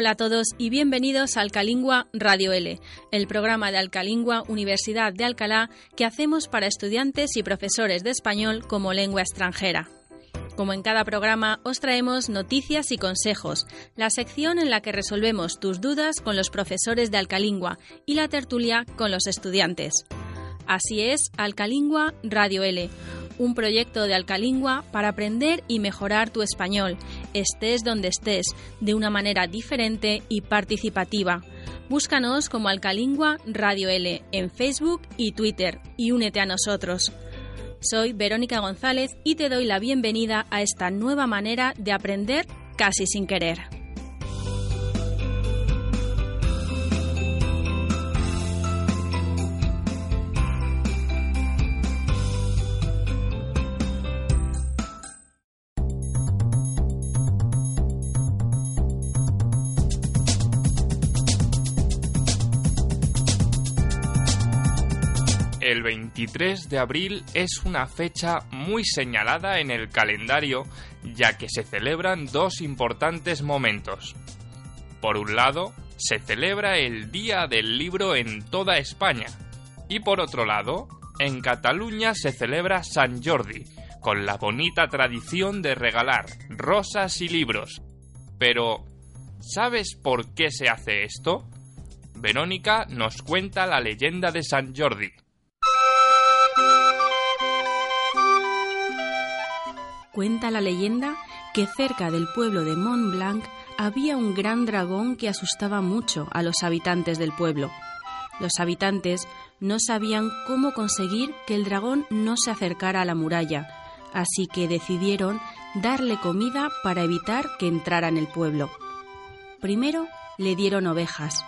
Hola a todos y bienvenidos a Alcalingua Radio L, el programa de Alcalingua Universidad de Alcalá que hacemos para estudiantes y profesores de español como lengua extranjera. Como en cada programa, os traemos noticias y consejos, la sección en la que resolvemos tus dudas con los profesores de Alcalingua y la tertulia con los estudiantes. Así es, Alcalingua Radio L, un proyecto de Alcalingua para aprender y mejorar tu español, estés donde estés, de una manera diferente y participativa. Búscanos como Alcalingua Radio L en Facebook y Twitter y únete a nosotros. Soy Verónica González y te doy la bienvenida a esta nueva manera de aprender casi sin querer. El 23 de abril es una fecha muy señalada en el calendario ya que se celebran dos importantes momentos. Por un lado, se celebra el Día del Libro en toda España y por otro lado, en Cataluña se celebra San Jordi, con la bonita tradición de regalar rosas y libros. Pero, ¿sabes por qué se hace esto? Verónica nos cuenta la leyenda de San Jordi. Cuenta la leyenda que cerca del pueblo de Mont Blanc había un gran dragón que asustaba mucho a los habitantes del pueblo. Los habitantes no sabían cómo conseguir que el dragón no se acercara a la muralla, así que decidieron darle comida para evitar que entrara en el pueblo. Primero le dieron ovejas,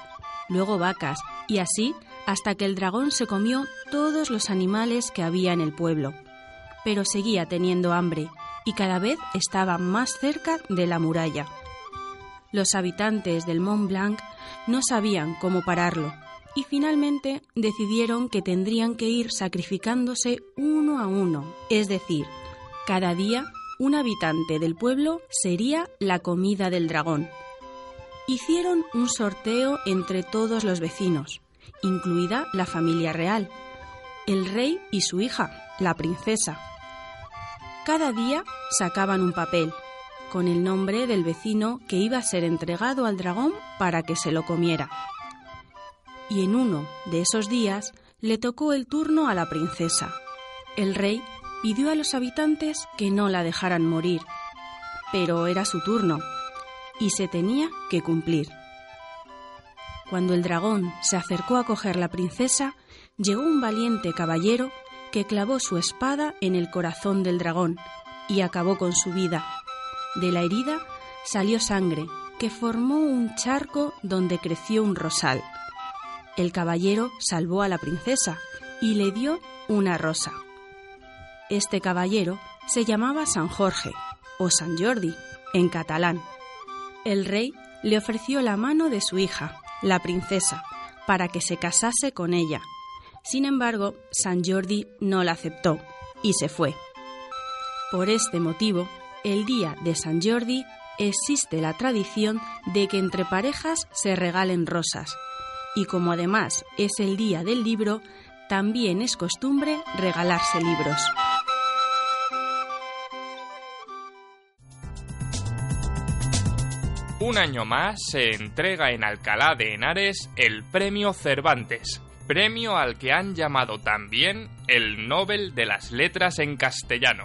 luego vacas, y así hasta que el dragón se comió todos los animales que había en el pueblo. Pero seguía teniendo hambre y cada vez estaba más cerca de la muralla. Los habitantes del Mont Blanc no sabían cómo pararlo y finalmente decidieron que tendrían que ir sacrificándose uno a uno, es decir, cada día un habitante del pueblo sería la comida del dragón. Hicieron un sorteo entre todos los vecinos, incluida la familia real, el rey y su hija, la princesa, cada día sacaban un papel con el nombre del vecino que iba a ser entregado al dragón para que se lo comiera. Y en uno de esos días le tocó el turno a la princesa. El rey pidió a los habitantes que no la dejaran morir, pero era su turno y se tenía que cumplir. Cuando el dragón se acercó a coger la princesa, llegó un valiente caballero que clavó su espada en el corazón del dragón y acabó con su vida. De la herida salió sangre, que formó un charco donde creció un rosal. El caballero salvó a la princesa y le dio una rosa. Este caballero se llamaba San Jorge o San Jordi en catalán. El rey le ofreció la mano de su hija, la princesa, para que se casase con ella sin embargo, San Jordi no la aceptó y se fue. Por este motivo, el día de San Jordi existe la tradición de que entre parejas se regalen rosas. Y como además es el día del libro, también es costumbre regalarse libros. Un año más se entrega en Alcalá de Henares el Premio Cervantes, premio al que han llamado también el Nobel de las Letras en castellano.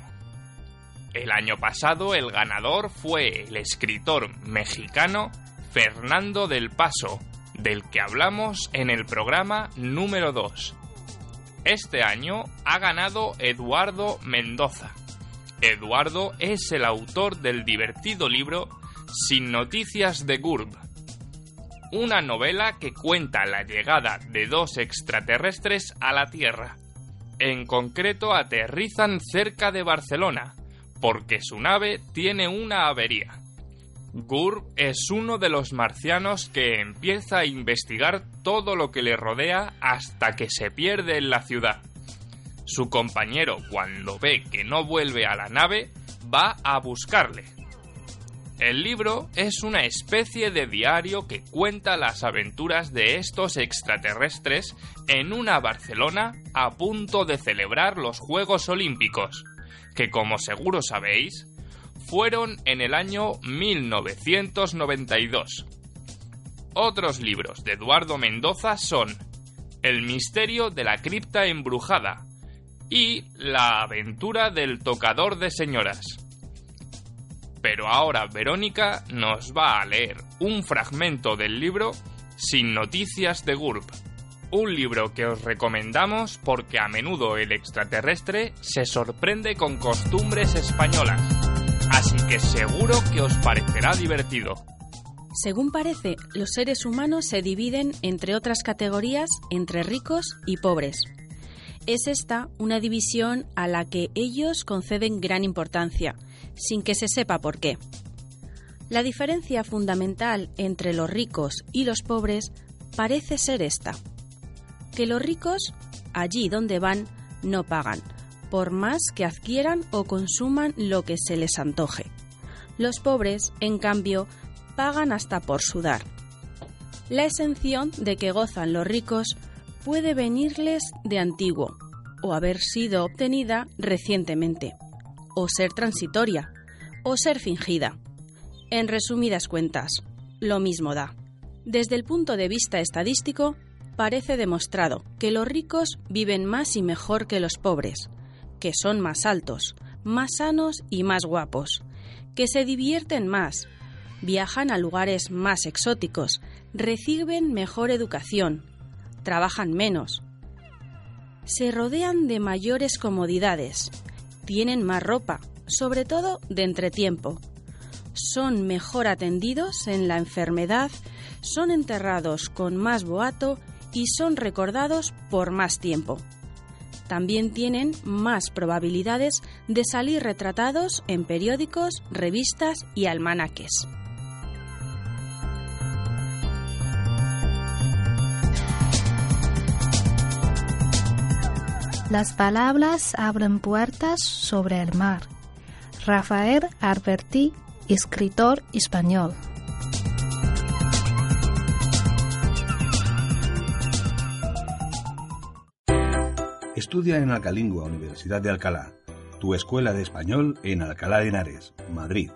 El año pasado el ganador fue el escritor mexicano Fernando del Paso, del que hablamos en el programa número 2. Este año ha ganado Eduardo Mendoza. Eduardo es el autor del divertido libro Sin Noticias de Gurb, una novela que cuenta la llegada de dos extraterrestres a la Tierra. En concreto aterrizan cerca de Barcelona, porque su nave tiene una avería. Gur es uno de los marcianos que empieza a investigar todo lo que le rodea hasta que se pierde en la ciudad. Su compañero, cuando ve que no vuelve a la nave, va a buscarle. El libro es una especie de diario que cuenta las aventuras de estos extraterrestres en una Barcelona a punto de celebrar los Juegos Olímpicos, que como seguro sabéis, fueron en el año 1992. Otros libros de Eduardo Mendoza son El misterio de la cripta embrujada y La aventura del tocador de señoras. Pero ahora Verónica nos va a leer un fragmento del libro Sin noticias de GURB. Un libro que os recomendamos porque a menudo el extraterrestre se sorprende con costumbres españolas. Así que seguro que os parecerá divertido. Según parece, los seres humanos se dividen, entre otras categorías, entre ricos y pobres. Es esta una división a la que ellos conceden gran importancia, sin que se sepa por qué. La diferencia fundamental entre los ricos y los pobres parece ser esta, que los ricos, allí donde van, no pagan, por más que adquieran o consuman lo que se les antoje. Los pobres, en cambio, pagan hasta por sudar. La exención de que gozan los ricos puede venirles de antiguo, o haber sido obtenida recientemente, o ser transitoria, o ser fingida. En resumidas cuentas, lo mismo da. Desde el punto de vista estadístico, parece demostrado que los ricos viven más y mejor que los pobres, que son más altos, más sanos y más guapos, que se divierten más, viajan a lugares más exóticos, reciben mejor educación, trabajan menos, se rodean de mayores comodidades, tienen más ropa, sobre todo de entretiempo, son mejor atendidos en la enfermedad, son enterrados con más boato y son recordados por más tiempo. También tienen más probabilidades de salir retratados en periódicos, revistas y almanaques. Las palabras abren puertas sobre el mar. Rafael Alberti, escritor español. Estudia en Alcalingua, Universidad de Alcalá, tu escuela de español en Alcalá de Henares, Madrid.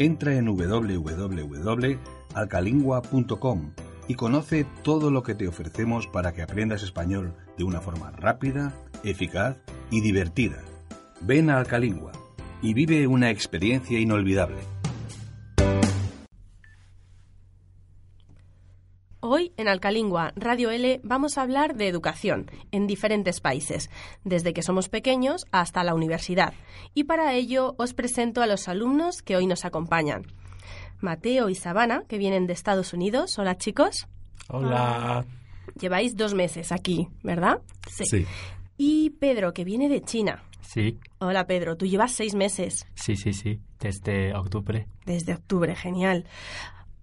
Entra en www.alcalingua.com y conoce todo lo que te ofrecemos para que aprendas español de una forma rápida, eficaz y divertida. Ven a Alcalingua y vive una experiencia inolvidable. Hoy en Alcalingua Radio L vamos a hablar de educación en diferentes países, desde que somos pequeños hasta la universidad. Y para ello os presento a los alumnos que hoy nos acompañan. Mateo y Sabana, que vienen de Estados Unidos. Hola, chicos. Hola. Lleváis dos meses aquí, ¿verdad? Sí. Y Pedro, que viene de China. Sí, Hola, Pedro. Tú llevas seis meses. sí, sí, sí. Desde octubre. Desde octubre, genial.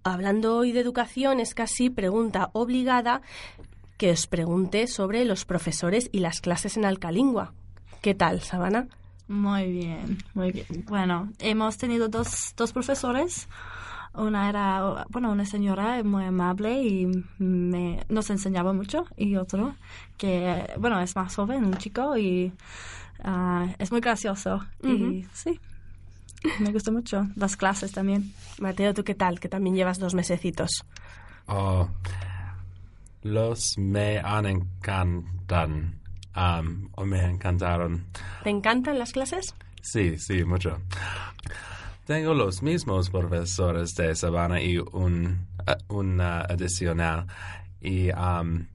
Hablando hoy de educación, es casi pregunta obligada que os pregunte sobre los profesores y las clases en Alcalingua. ¿Qué tal, Sabana? Muy bien, muy bien. Bueno, hemos tenido dos, dos profesores. Una era, bueno, una señora muy amable y me, nos enseñaba mucho. Y otro que, bueno, es más joven, un chico y ah, es muy gracioso. Y sí, me gustó mucho. Las clases también. Mateo, ¿tú qué tal? Que también llevas dos mesecitos. Oh, los me han encantan. am, o me encantaron. ¿Te encantan las clases? Sí, sí, mucho. Tengo los mismos profesores de Sabana y un, eh, un adicional. Y, am,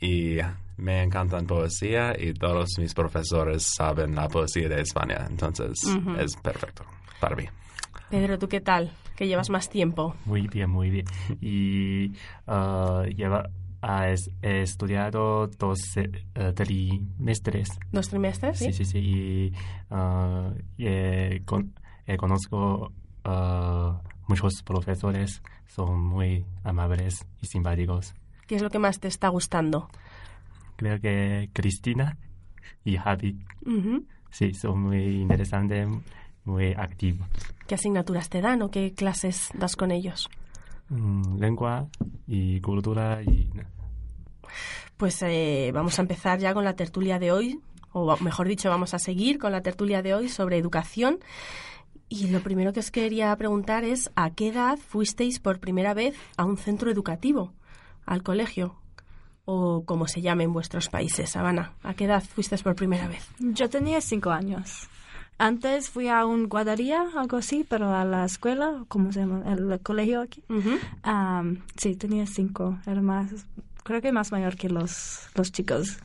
y me encantan poesía y todos mis profesores saben la poesía de España. Entonces es perfecto para mí. Pedro, ¿tú qué tal? Que llevas más tiempo. Muy bien, muy bien. Y ah, lleva, es- he estudiado dos eh, trimestres. ¿Dos trimestres? Sí, sí, sí. Y, ah, y, eh, con- eh, conozco ah, muchos profesores. Son muy amables y simpáticos. ¿Qué es lo que más te está gustando? Creo que Cristina y Javi, Ujú. sí, son muy interesantes muy activo. ¿Qué asignaturas te dan o qué clases das con ellos? Mm, lengua y cultura y... Pues eh, vamos a empezar ya con la tertulia de hoy, o mejor dicho, vamos a seguir con la tertulia de hoy sobre educación. Y lo primero que os quería preguntar es, ¿a qué edad fuisteis por primera vez a un centro educativo, al colegio? O como se llame en vuestros países, Habana. ¿A qué edad fuisteis por primera vez? Yo tenía cinco años. Antes fui a un guardería, algo así, pero a la escuela, ¿cómo se llama? El colegio aquí. Sí, tenía cinco. Era más, creo que más mayor que los, los chicos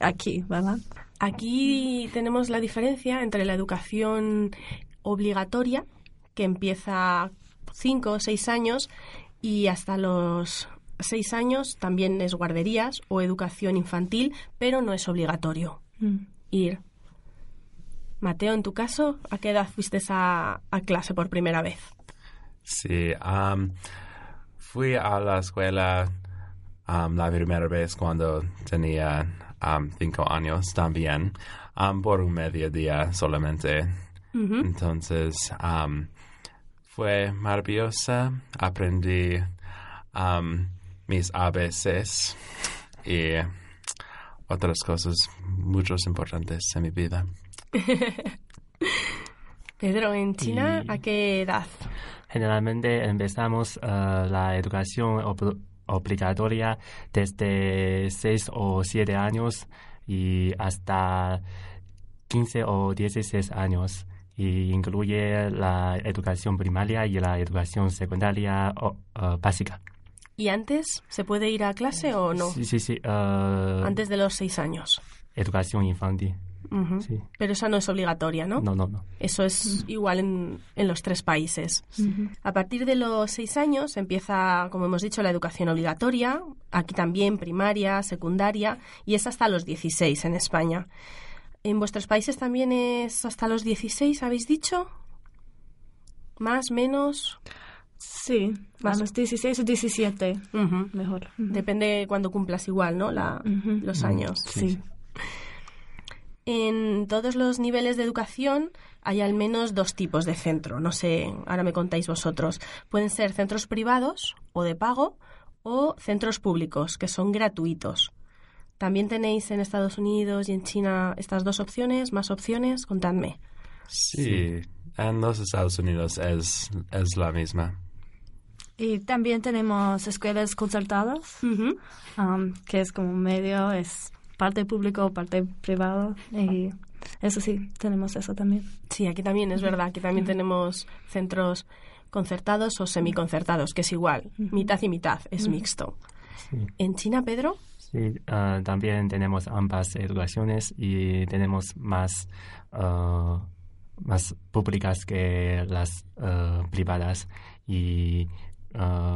aquí, ¿verdad? Aquí tenemos la diferencia entre la educación obligatoria, que empieza a cinco o seis años, y hasta los seis años también es guarderías o educación infantil, pero no es obligatorio Mm. ir. Mateo, en tu caso, ¿a qué edad fuiste a, a clase por primera vez? Sí, am, fui a la escuela la primera vez cuando tenía am, cinco años también, am, por un mediodía solamente. Entonces, fue maravillosa. Aprendí mis ABCs y otras cosas muchos importantes en mi vida. Pedro, en China, Y- ¿a qué edad? Generalmente empezamos eh, la educación ob- obligatoria desde 6 o 7 años y hasta 15 o 16 años. Y incluye la educación primaria y la educación secundaria o, eh, básica. ¿Y antes se puede ir a clase o no? Sí, sí, sí. eh, Antes de los seis años. Educación infantil. Ujú. Sí. Pero esa no es obligatoria, ¿no? No, no, no. Eso es igual en, en los tres países. A partir de los seis años empieza, como hemos dicho, la educación obligatoria, aquí también primaria, secundaria, y es hasta los 16 en España. ¿En vuestros países también es hasta los 16, habéis dicho? ¿Más, menos? Sí, Más- a los 16 o 17, Ujú. mejor. Depende cuando cumplas igual, ¿no? La-. Los años. Sí. En todos los niveles de educación hay al menos dos tipos de centro. No sé, ahora me contáis vosotros. Pueden ser centros privados o de pago o centros públicos, que son gratuitos. También tenéis en Estados Unidos y en China estas dos opciones, más opciones, contadme. Sí, en los Estados Unidos es, es la misma. Y también tenemos escuelas concertadas, um, que es como medio, es parte público, parte privado. Y eso sí, tenemos eso también. Sí, aquí también es verdad, aquí también tenemos centros concertados o semiconcertados, que es igual, mitad y mitad, es mixto. Sí. ¿En China, Pedro? Sí, ah, también tenemos ambas educaciones y tenemos más, ah, más públicas que las ah, privadas. Y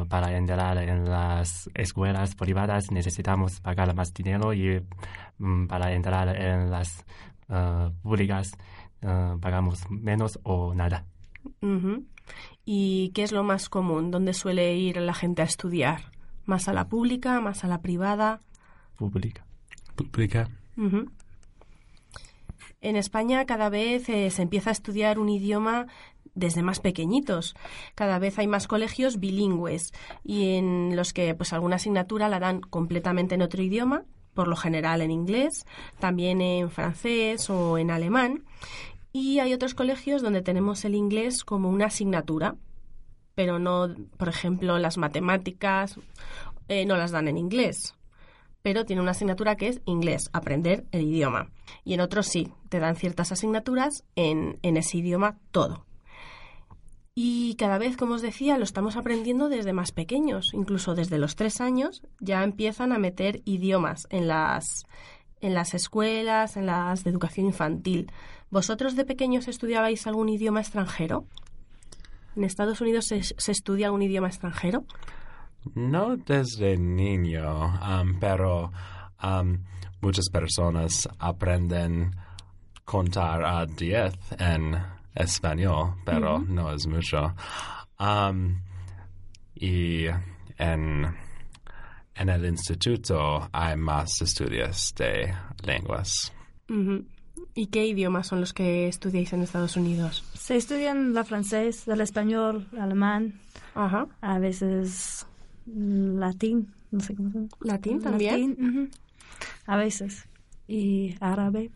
para entrar en las escuelas privadas necesitamos pagar más dinero y mm, para entrar en las públicas pagamos menos o nada. ¿Y qué es lo más común? ¿Dónde suele ir la gente a estudiar? ¿Más a la pública, más a la privada? Pública. Pública. En España cada vez eh, se empieza a estudiar un idioma desde más pequeñitos. Cada vez hay más colegios bilingües y en los que pues alguna asignatura la dan completamente en otro idioma, por lo general en inglés, también en francés o en alemán. Y hay otros colegios donde tenemos el inglés como una asignatura, pero no, por ejemplo, las matemáticas eh, no las dan en inglés pero tiene una asignatura que es inglés, aprender el idioma. Y en otros sí, te dan ciertas asignaturas en, ese idioma todo. Y cada vez, como os decía, lo estamos aprendiendo desde más pequeños, incluso desde los tres años ya empiezan a meter idiomas en las, en las escuelas, en las de educación infantil. ¿Vosotros de pequeños estudiabais algún idioma extranjero? ¿En Estados Unidos se, se estudia algún idioma extranjero? No desde niño, um, pero um, muchas personas aprenden contar a 10 en español, pero no es mucho. Um, y en, en el instituto hay más estudios de lenguas. ¿Y qué idiomas son los que estudiáis en Estados Unidos? Se estudian el francés, el español, el alemán, Ajá. a veces latín, no sé cómo se llama. ¿Latín también? Latín. A veces. Y árabe.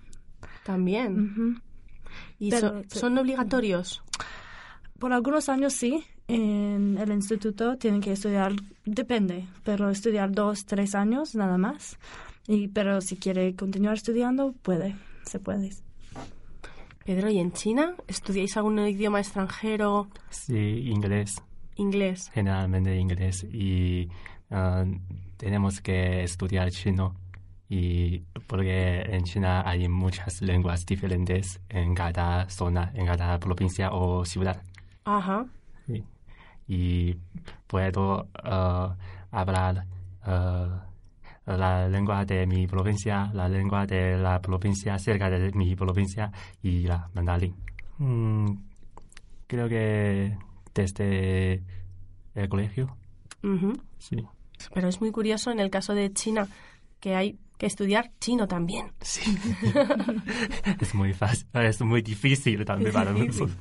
También. ¿Y Pero- so- son obligatorios? Por algunos años sí, en el instituto tienen que estudiar, depende, pero estudiar dos, tres años nada más. Y, pero si quiere continuar estudiando, puede, se puede. Pedro, ¿y en China estudiáis algún idioma extranjero? Sí, inglés, Inglés. generalmente inglés. Y ah, tenemos que estudiar chino. Y porque en China hay muchas lenguas diferentes en cada zona, en cada provincia o ciudad. Ajá. Sí. Y puedo ah, hablar ah, la lengua de mi provincia, la lengua de la provincia cerca de mi provincia y la mandarín. Mm, creo que desde el colegio, Ujú. sí. Pero es muy curioso en el caso de China que hay que estudiar chino también. Sí. es muy fácil, es muy difícil también para nosotros.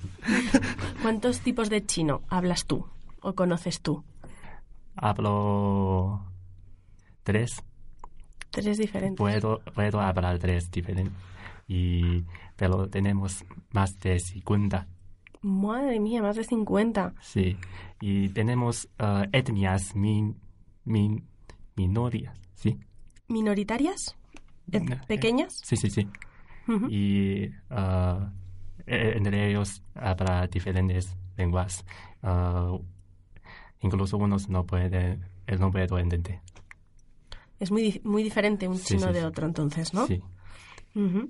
¿Cuántos tipos de chino hablas tú o conoces tú? Hablo tres. Tres diferentes. Puedo, puedo hablar tres diferentes. Y, pero tenemos más de 50, Madre mía, más de 50. sí. Y tenemos ah, etnias min, min, minorias, ¿sí? ¿Minoritarias? Eh, ¿Pequeñas? Sí, sí, sí. Y eh, entre ellos habla diferentes lenguas. Ah, incluso unos no pueden, no puede entender. Es muy, muy diferente un Sí, chino sí, de otro entonces, ¿no? Sí. Ujú.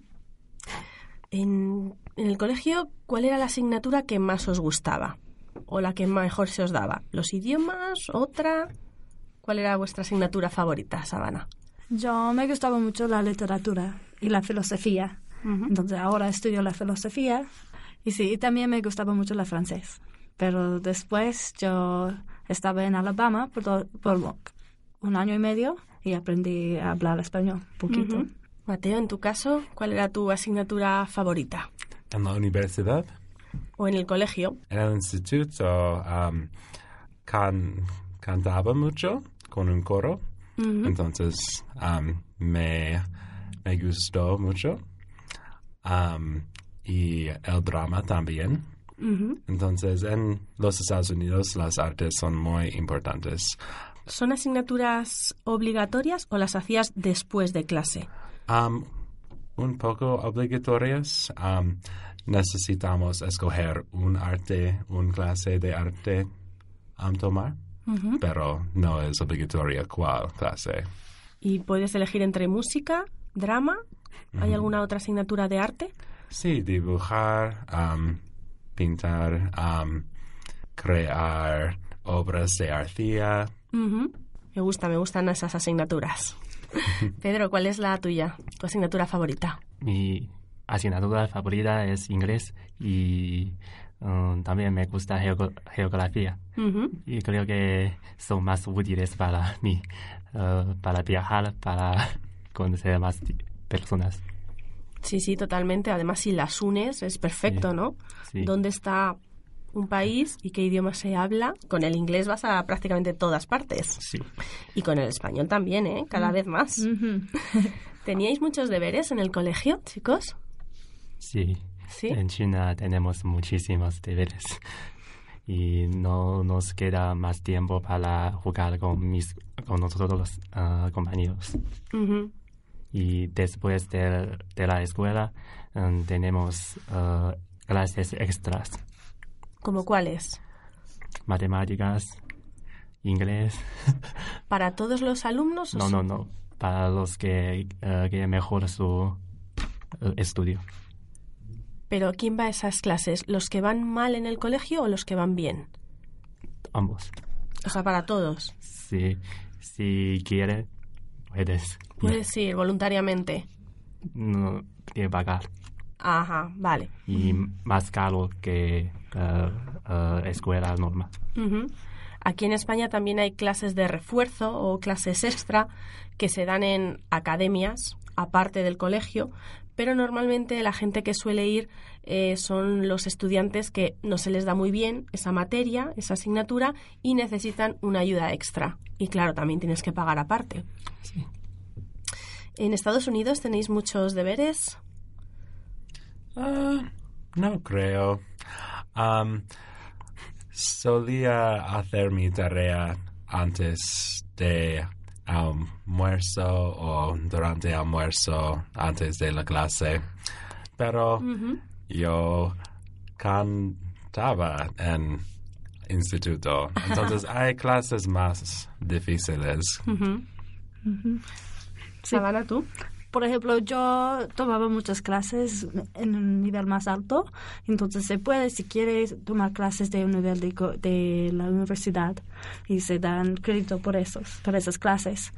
En, en el colegio, ¿cuál era la asignatura que más os gustaba? ¿O la que mejor se os daba? ¿Los idiomas? ¿Otra? ¿Cuál era vuestra asignatura favorita, Sabana? Yo me gustaba mucho la literatura y la filosofía. Entonces ahora estudio la filosofía y sí, y también me gustaba mucho la francés. Pero después yo estaba en Alabama por, do- por un año y medio y aprendí a hablar español un poquito. Mateo, en tu caso, ¿cuál era tu asignatura favorita? En la universidad, ¿O en el colegio? en el instituto, um, can- cantaba mucho con un coro. Entonces, um, me, me gustó mucho. Um, y el drama también. Entonces, en los Estados Unidos las artes son muy importantes. ¿Son asignaturas obligatorias o las hacías después de clase? Um, un poco obligatorias. Um, necesitamos escoger un arte, un clase de arte um, tomar, pero no es obligatoria cuál clase. ¿Y puedes elegir entre música, drama? ¿Hay alguna otra asignatura de arte? Sí, dibujar, um, pintar, um, crear obras de arcilla. Ujú. Me gusta, me gustan esas asignaturas. Pedro, ¿cuál es la tuya? ¿Tu asignatura favorita? Mi asignatura favorita es inglés y um, también me gusta geogra- geografía. Y creo que son más útiles para mí, uh, para viajar, para conocer más personas. Sí, sí, totalmente. Además, si las unes, es perfecto, Sí. ¿no? Sí. ¿Dónde está un país y qué idioma se habla? Con el inglés vas a prácticamente todas partes. Sí. Y con el español también, ¿eh? Cada vez más. ¿Teníais muchos deberes en el colegio, chicos? Sí. Sí. En China tenemos muchísimos deberes y no nos queda más tiempo para jugar con mis con nosotros los ah, compañeros. Y después de, de la escuela mm, tenemos ah, clases extras, ¿Como cuáles? matemáticas, inglés. ¿Para todos los alumnos? No, sí? no, no. Para los que uh, quieren mejorar su eh, estudio. ¿Pero quién va a esas clases? ¿Los que van mal en el colegio o los que van bien? Ambos. O sea, para todos. Si, si quiere, puedes. Puedes ir voluntariamente. No tiene que pagar. Ajá, vale. Y más caro que eh, eh, escuela normal. Ujú. Aquí en España también hay clases de refuerzo o clases extra que se dan en academias, aparte del colegio, pero normalmente la gente que suele ir eh, son los estudiantes que no se les da muy bien esa materia, esa asignatura, y necesitan una ayuda extra. Y claro, también tienes que pagar aparte. ¿En Estados Unidos tenéis muchos deberes? Ah, no creo. Am, solía hacer mi tarea antes de almuerzo o durante almuerzo antes de la clase, pero yo cantaba en instituto, entonces hay clases más difíciles. Sabana, ¿tú? Por ejemplo, yo tomaba muchas clases en un nivel más alto, entonces se puede, si quieres, tomar clases de un nivel de, de la universidad y se dan crédito por esos, por esas clases.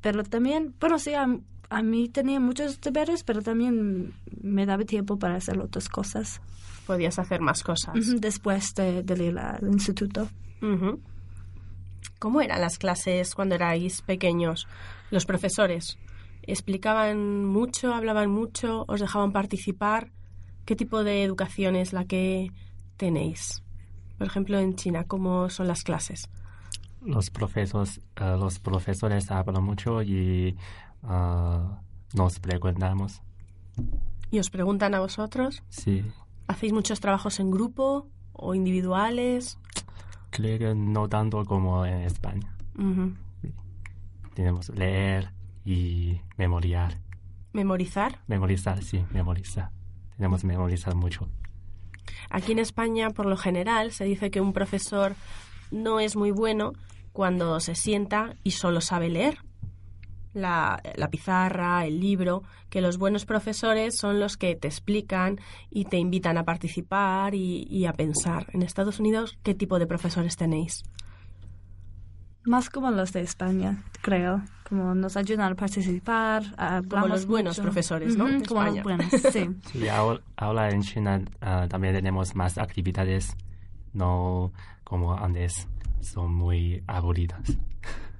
Pero también, bueno, sí, a, a mí tenía muchos deberes, pero también me daba tiempo para hacer otras cosas Podías hacer más cosas. Después de, de ir al instituto. ¿Cómo eran las clases cuando erais pequeños? Los profesores explicaban mucho, hablaban mucho, os dejaban participar. ¿Qué tipo de educación es la que tenéis? Por ejemplo, en China, ¿cómo son las clases? Los profesores, eh, los profesores hablan mucho y ah, nos preguntamos. ¿Y os preguntan a vosotros? Sí, ¿Hacéis muchos trabajos en grupo o individuales? creo que no tanto como en España. Ujú. Tenemos leer y memoriar. ¿Memorizar? Memorizar, sí, memorizar. Tenemos que memorizar mucho. Aquí en España, por lo general, se dice que un profesor no es muy bueno cuando se sienta y solo sabe leer. La, la pizarra, el libro, que los buenos profesores son los que te explican y te invitan a participar y, y a pensar. En Estados Unidos, ¿qué tipo de profesores tenéis? Más como los de España, creo. Como nos ayudan a participar. Como los buenos profesores, ¿no? De como los buenos, sí. Sí, ahora, ahora en China ah, también tenemos más actividades, no como antes, son muy aburridas.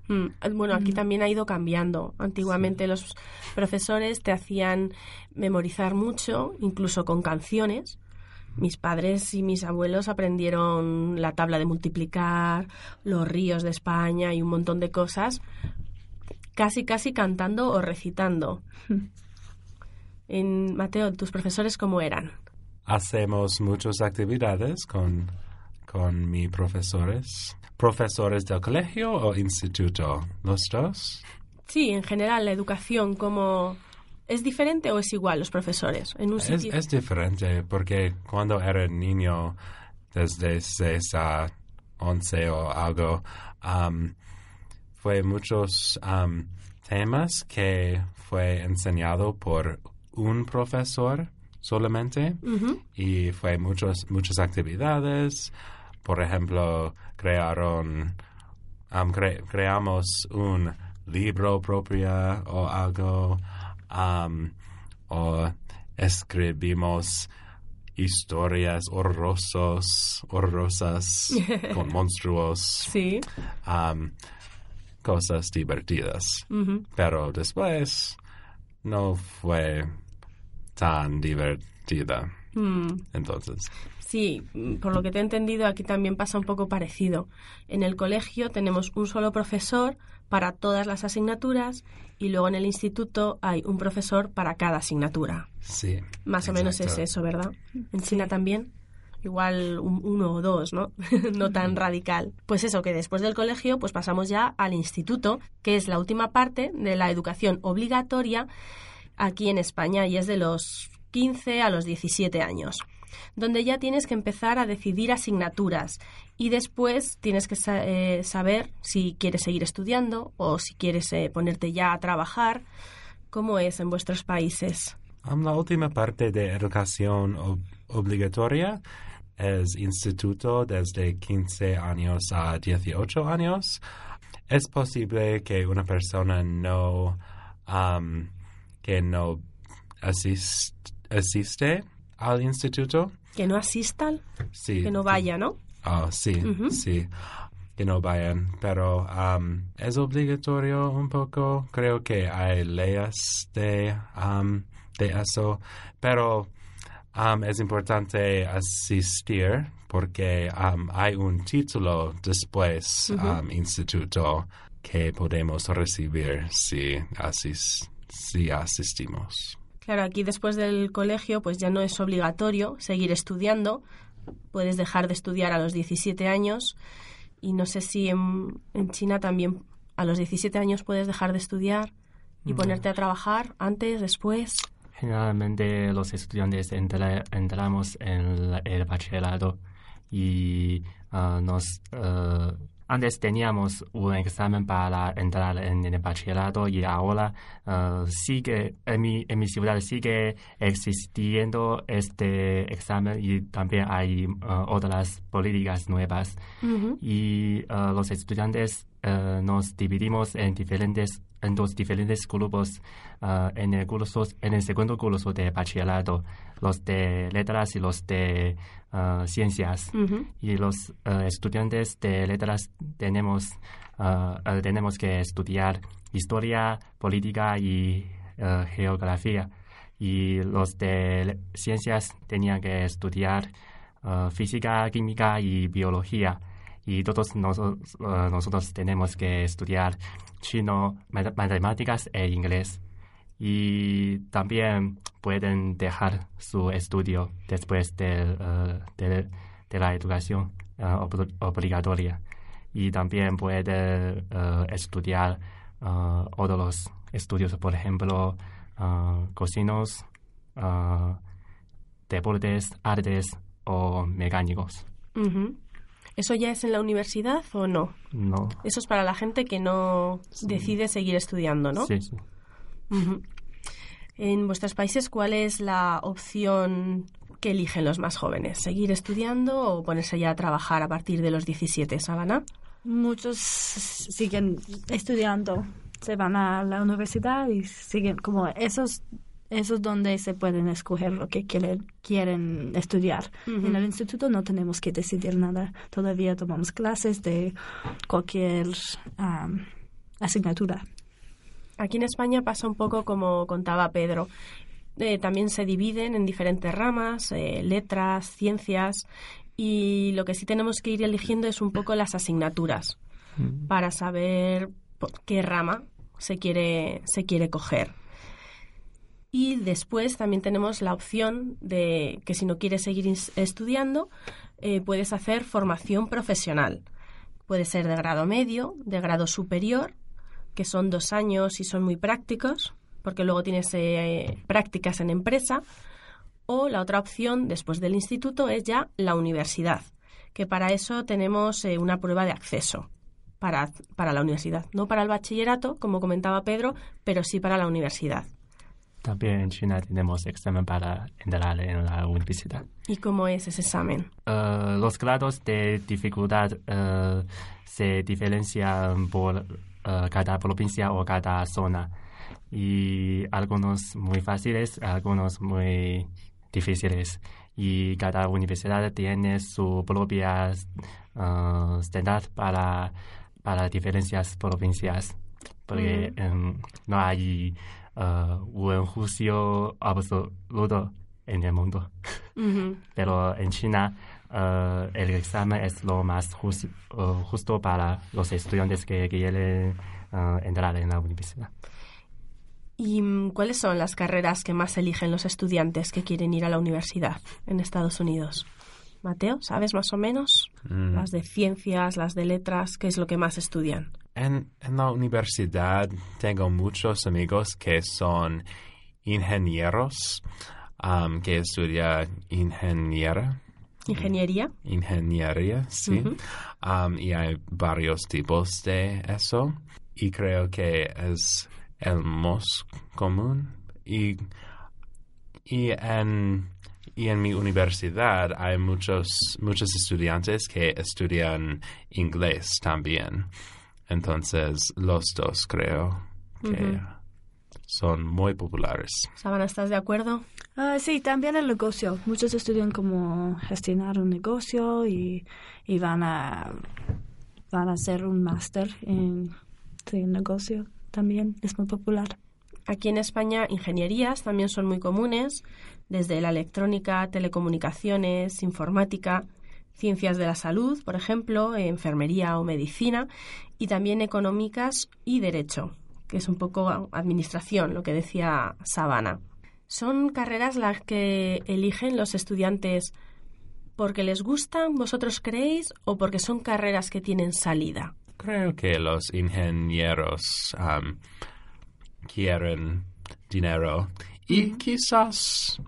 Mm, Bueno, aquí también ha ido cambiando. Antiguamente los profesores te hacían memorizar mucho, incluso con canciones. Mis padres y mis abuelos aprendieron la tabla de multiplicar, los ríos de España y un montón de cosas, casi casi cantando o recitando. En Mateo, ¿tus profesores cómo eran? Hacemos muchas actividades con, con mis profesores. ¿Profesores del colegio o instituto? ¿Los dos? Sí, en general la educación como ¿Es diferente o es igual los profesores? En un Es, sitio... es diferente porque cuando era niño, desde 6 a 11 o algo, am, fue muchos am, temas que fue enseñado por un profesor solamente y fue muchos, muchas actividades. Por ejemplo, crearon, cre- creamos un libro propio o algo, am, o escribimos historias horrorosos, horrorosas con monstruos, Sí. cosas divertidas. Pero después no fue tan divertida. Mm. Entonces, Sí, por lo que te he entendido, aquí también pasa un poco parecido. En el colegio tenemos un solo profesor para todas las asignaturas y luego en el instituto hay un profesor para cada asignatura. sí. Más o menos es eso, ¿verdad? En China también. Igual un- uno o dos, ¿no? no tan radical. Pues eso, que después del colegio, pues pasamos ya al instituto, que es la última parte de la educación obligatoria aquí en España y es de los 15 a los 17 años, donde ya tienes que empezar a decidir asignaturas y después tienes que eh, saber si quieres seguir estudiando o si quieres eh, ponerte ya a trabajar. ¿Cómo es en vuestros países? La última parte de educación ob- obligatoria es instituto desde 15 años a 18 años. Es posible que una persona no am, que no asist- asiste al instituto. Que no asistan, Sí. que no vaya, ¿no? Ah, sí, sí. que no vayan, pero um, es obligatorio un poco. Creo que hay leyes de, um, de eso, pero um, es importante asistir porque um, hay un título después, instituto, que podemos recibir si, asis- si asistimos. Claro, aquí después del colegio pues ya no es obligatorio seguir estudiando. Puedes dejar de estudiar a los 17 años y no sé si en, en China también a los 17 años puedes dejar de estudiar y ponerte a trabajar antes, después. Generalmente los estudiantes entra- entramos en la- el bachillerato y ah, nos eh, antes teníamos un examen para entrar en el bachillerato y ahora eh, sigue en mi, en mi ciudad sigue existiendo este examen y también hay eh, otras políticas nuevas. Y eh, los estudiantes nos dividimos en diferentes en dos diferentes grupos en el curso en el segundo curso de bachillerato los de letras y los de eh, ciencias. Y los eh, estudiantes de letras tenemos eh, tenemos que estudiar historia política y geografía. Y los de ciencias tenían que estudiar física química y biología. Y todos eh, nosotros tenemos que estudiar chino mate- matemáticas e inglés y también pueden dejar su estudio después del, eh, de, de la educación eh, ob- obligatoria y también puede eh, estudiar otros estudios, por ejemplo, cocinos, deportes, artes o mecánicos. ¿Eso ya es en la universidad o no? No. Eso es para la gente que no decide seguir estudiando, ¿no? Sí, sí. Ujú. En vuestros países, ¿cuál es la opción que eligen los más jóvenes? ¿Seguir estudiando o ponerse ya a trabajar a partir de los 17, Sabana? Muchos siguen estudiando, se van a la universidad y siguen como esos esos donde se pueden escoger lo que quieren, quieren estudiar. En el instituto no tenemos que decidir nada. Todavía tomamos clases de cualquier asignatura. Aquí en España pasa un poco como contaba Pedro. Eh, también se dividen en diferentes ramas, eh, letras, ciencias, y lo que sí tenemos que ir eligiendo es un poco las asignaturas para saber por qué rama se quiere, se quiere coger. Y después también tenemos la opción de que si no quieres seguir estudiando, eh, puedes hacer formación profesional. Puede ser de grado medio, de grado superior, que son dos años y son muy prácticos, porque luego tienes eh, prácticas en empresa. O la otra opción, después del instituto, es ya la universidad, que para eso tenemos eh, una prueba de acceso para, para la universidad. No para el bachillerato, como comentaba Pedro, pero sí para la universidad. También en China tenemos examen para entrar en la universidad. ¿Y cómo es ese examen? Eh, los grados de dificultad se diferencian por eh, cada provincia o cada zona. Y algunos muy fáciles, algunos muy difíciles. Y cada universidad tiene su propia standard para, para diferentes provincias. Porque em, no hay eh, un juicio absoluto en el mundo pero en China eh, el examen es lo más eh, justo para los estudiantes que quieren eh, entrar en la universidad. ¿Y mm, cuáles son las carreras que más eligen los estudiantes que quieren ir a la universidad en Estados Unidos? Mateo, ¿sabes más o menos? Las de ciencias, las de letras, ¿qué es lo que más estudian? En, en la universidad tengo muchos amigos que son ingenieros, um, que estudian ingeniera, Ingeniería. ingeniería, sí. Um, y hay varios tipos de eso. Y creo que es el más común. Y, y, en, y en mi universidad hay muchos, muchos estudiantes que estudian inglés también. Entonces, los dos creo que son muy populares. Sabana, ¿estás de acuerdo? Ah, sí, también el negocio. Muchos estudian cómo gestionar un negocio y, y van a van a hacer un máster en sí, negocio también. Es muy popular. Aquí en España, ingenierías también son muy comunes, desde la electrónica, telecomunicaciones, informática, ciencias de la salud, por ejemplo, enfermería o medicina, y también económicas y derecho, que es un poco administración, lo que decía Sabana. ¿Son carreras las que eligen los estudiantes porque les gustan, vosotros creéis, o porque son carreras que tienen salida? Creo que los ingenieros quieren dinero y quizás,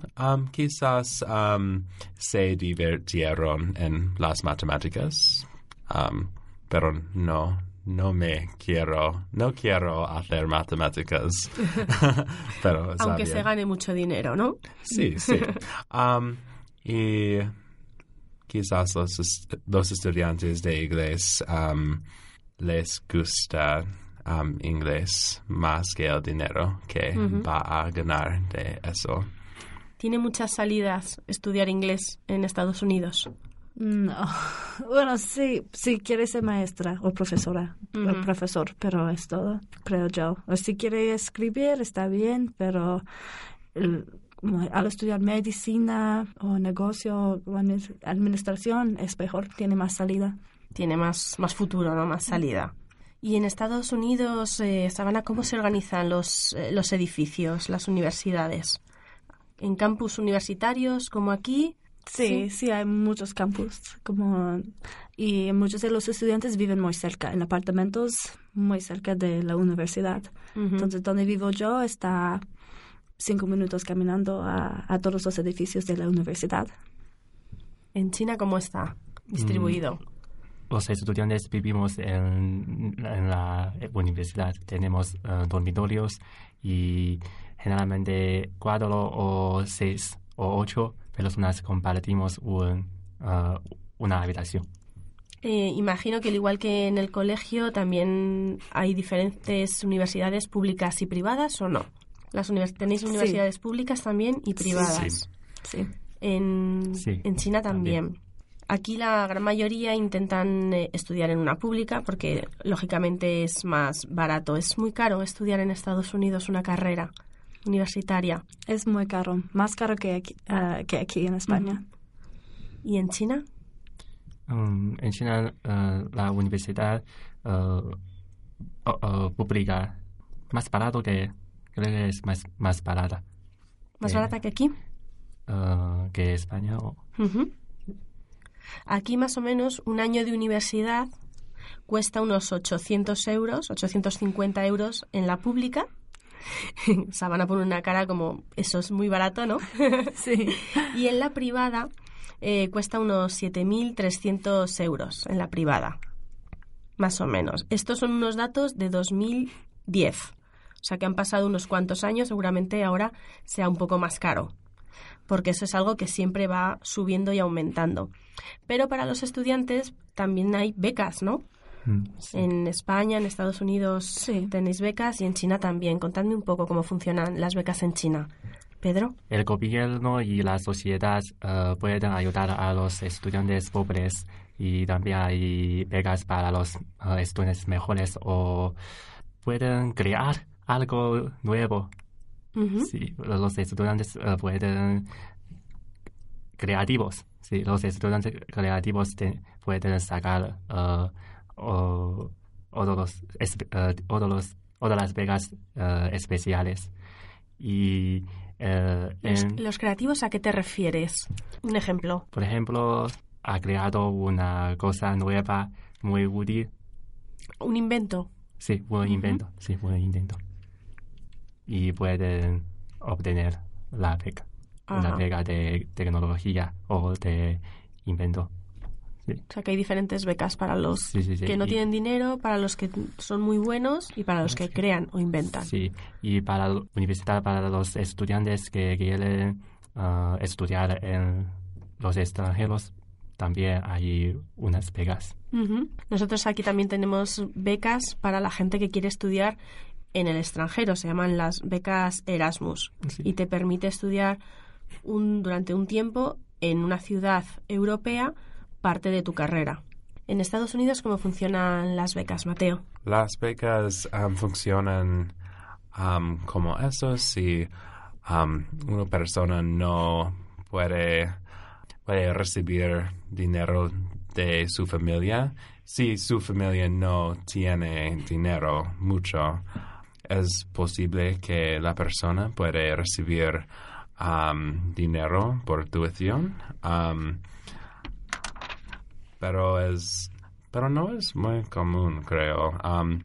quizás um, se divirtieron en las matemáticas, pero no, no me quiero, no quiero hacer matemáticas. pero Aunque se gane mucho dinero, ¿no? Sí, sí. Um, y quizás los estudiantes de inglés um, les gusta um, inglés más que el dinero que va a ganar de eso. Tiene muchas salidas estudiar inglés en Estados Unidos. No. Bueno, sí, si quiere ser maestra o profesora, o profesor, pero es todo, creo yo. O si quiere escribir, está bien, pero el- al estudiar medicina o negocio o admi- administración es mejor, tiene más salida. Tiene más, más futuro, ¿no? Más salida. Y en Estados Unidos, eh, Sabana, ¿cómo se organizan los, eh, los edificios, las universidades? ¿En campus universitarios como aquí? Sí, sí, hay muchos campus, como y muchos de los estudiantes viven muy cerca, en apartamentos muy cerca de la universidad. Entonces, donde vivo yo está cinco minutos caminando a, a todos los edificios de la universidad. ¿En China cómo está distribuido? Los estudiantes vivimos en, en la universidad. Tenemos eh, dormitorios y generalmente cuatro o seis o ocho personas compartimos un, eh, una habitación. Eh, imagino que al igual que en el colegio también hay diferentes universidades públicas y privadas o no. Las univers- tenéis universidades públicas también y privadas. Sí. En, Sí, en China también. Aquí la gran mayoría intentan eh, estudiar en una pública porque lógicamente es más barato. Es muy caro estudiar en Estados Unidos una carrera universitaria. Es muy caro, más caro que aquí, ah, que aquí en España. ¿Y en China? Um, en China, eh, la universidad o pública más barato que creo que es más, más barata ¿Más Eh. barata que aquí? que España. o- Ujú. Aquí más o menos un año de universidad cuesta unos 800 euros, 850 euros en la pública. Sabana pone una cara como, eso es muy barato, ¿no? Sí. Y en la privada eh, cuesta unos 7.300 euros en la privada, más o menos. Estos son unos datos de 2010. O sea que han pasado unos cuantos años, seguramente ahora sea un poco más caro, porque eso es algo que siempre va subiendo y aumentando. Pero para los estudiantes también hay becas, ¿no? Mm, sí. En España, en Estados Unidos Sí. tenéis becas y en China también. Contadme un poco cómo funcionan las becas en China. Pedro. El gobierno y la sociedad eh, pueden ayudar a los estudiantes pobres y también hay becas para los eh, estudiantes mejores o pueden crear algo nuevo. Sí, los estudiantes eh, pueden creativos. Sí, los estudiantes creativos te- pueden sacar eh, o, otros, espe- eh, otros, otras becas eh, especiales. Y Los, en- los creativos, ¿a qué te refieres? Un ejemplo. por ejemplo, ha creado una cosa nueva muy útil. Un invento. Sí, buen invento. Sí, invento. Y pueden obtener la beca. La beca de tecnología o de invento. O sea que hay diferentes becas para los Sí, sí, sí. que no Y- tienen dinero, para los que son muy buenos y para los que crean o inventan. Sí, y para la universidad, para los estudiantes que quieren ah, estudiar en los extranjeros, también hay unas becas. Nosotros aquí también tenemos becas para la gente que quiere estudiar en el extranjero. Se llaman las becas Erasmus Sí. y te permite estudiar un, durante un tiempo en una ciudad europea parte de tu carrera. En Estados Unidos, ¿cómo funcionan las becas, Mateo? Las becas um, funcionan um, como eso si um, una persona no puede, puede recibir dinero de su familia. Si su familia no tiene dinero mucho, es posible que la persona puede recibir um, dinero por tuición. Pero es pero no es muy común creo. Um,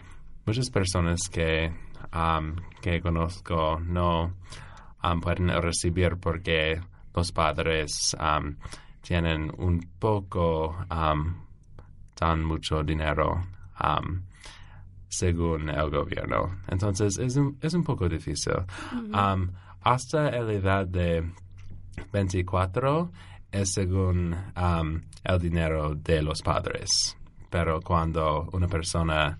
muchas personas que um, que conozco no um, pueden recibir porque los padres tienen un poco tan mucho dinero según el gobierno. Entonces es un, es un poco difícil. Hasta la edad de 24 es según um, el dinero de los padres. Pero cuando una persona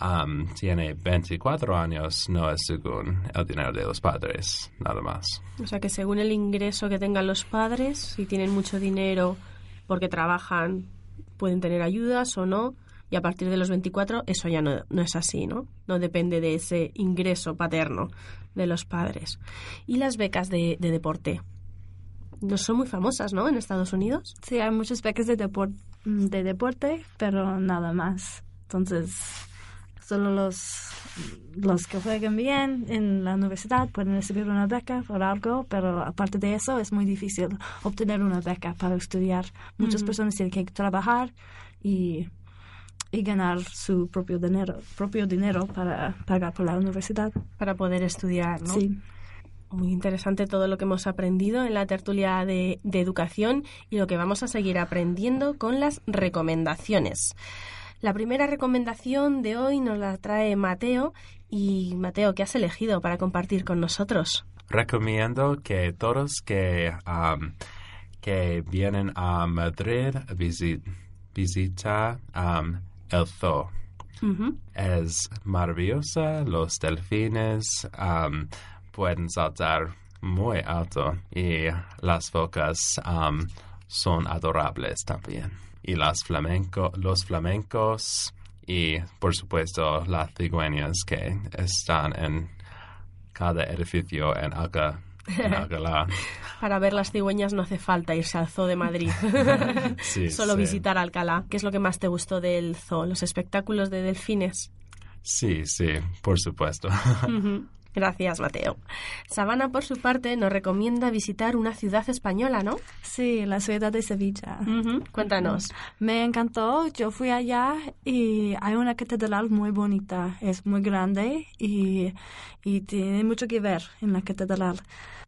um, tiene 24 años, no es según el dinero de los padres, nada más. O sea que según el ingreso que tengan los padres, si tienen mucho dinero porque trabajan, pueden tener ayudas o no. Y a partir de los 24 eso ya no, no es así, ¿no? No depende de ese ingreso paterno de los padres. ¿Y las becas de, de deporte? No son muy famosas, ¿no? En Estados Unidos. Sí, hay muchas becas de, depor- de deporte, pero nada más. Entonces, solo los, los que juegan bien en la universidad pueden recibir una beca por algo, pero aparte de eso es muy difícil obtener una beca para estudiar. Muchas personas tienen que trabajar y, y ganar su propio dinero, propio dinero para pagar por la universidad. Para poder estudiar, ¿no? Sí. Muy interesante todo lo que hemos aprendido en la tertulia de, de educación y lo que vamos a seguir aprendiendo con las recomendaciones. La primera recomendación de hoy nos la trae Mateo. Y Mateo, ¿qué has elegido para compartir con nosotros? Recomiendo que todos que, um, que vienen a Madrid visit, visita um, el zoo. Es maravillosa, los delfines um, pueden saltar muy alto y las focas um, son adorables también. Y las flamenco, los flamencos y por supuesto las cigüeñas que están en cada edificio en, Alca, en Alcalá. Para ver las cigüeñas no hace falta irse al Zoo de Madrid. Sí, Solo sí. visitar Alcalá. ¿Qué es lo que más te gustó del zoo? ¿Los espectáculos de delfines? Sí, sí, por supuesto. Ujú. Gracias, Mateo. Sabana, por su parte, nos recomienda visitar una ciudad española, ¿no? Sí, la ciudad de Sevilla. Cuéntanos. Me encantó, yo fui allá y hay una catedral muy bonita, es muy grande y, y tiene mucho que ver en la catedral.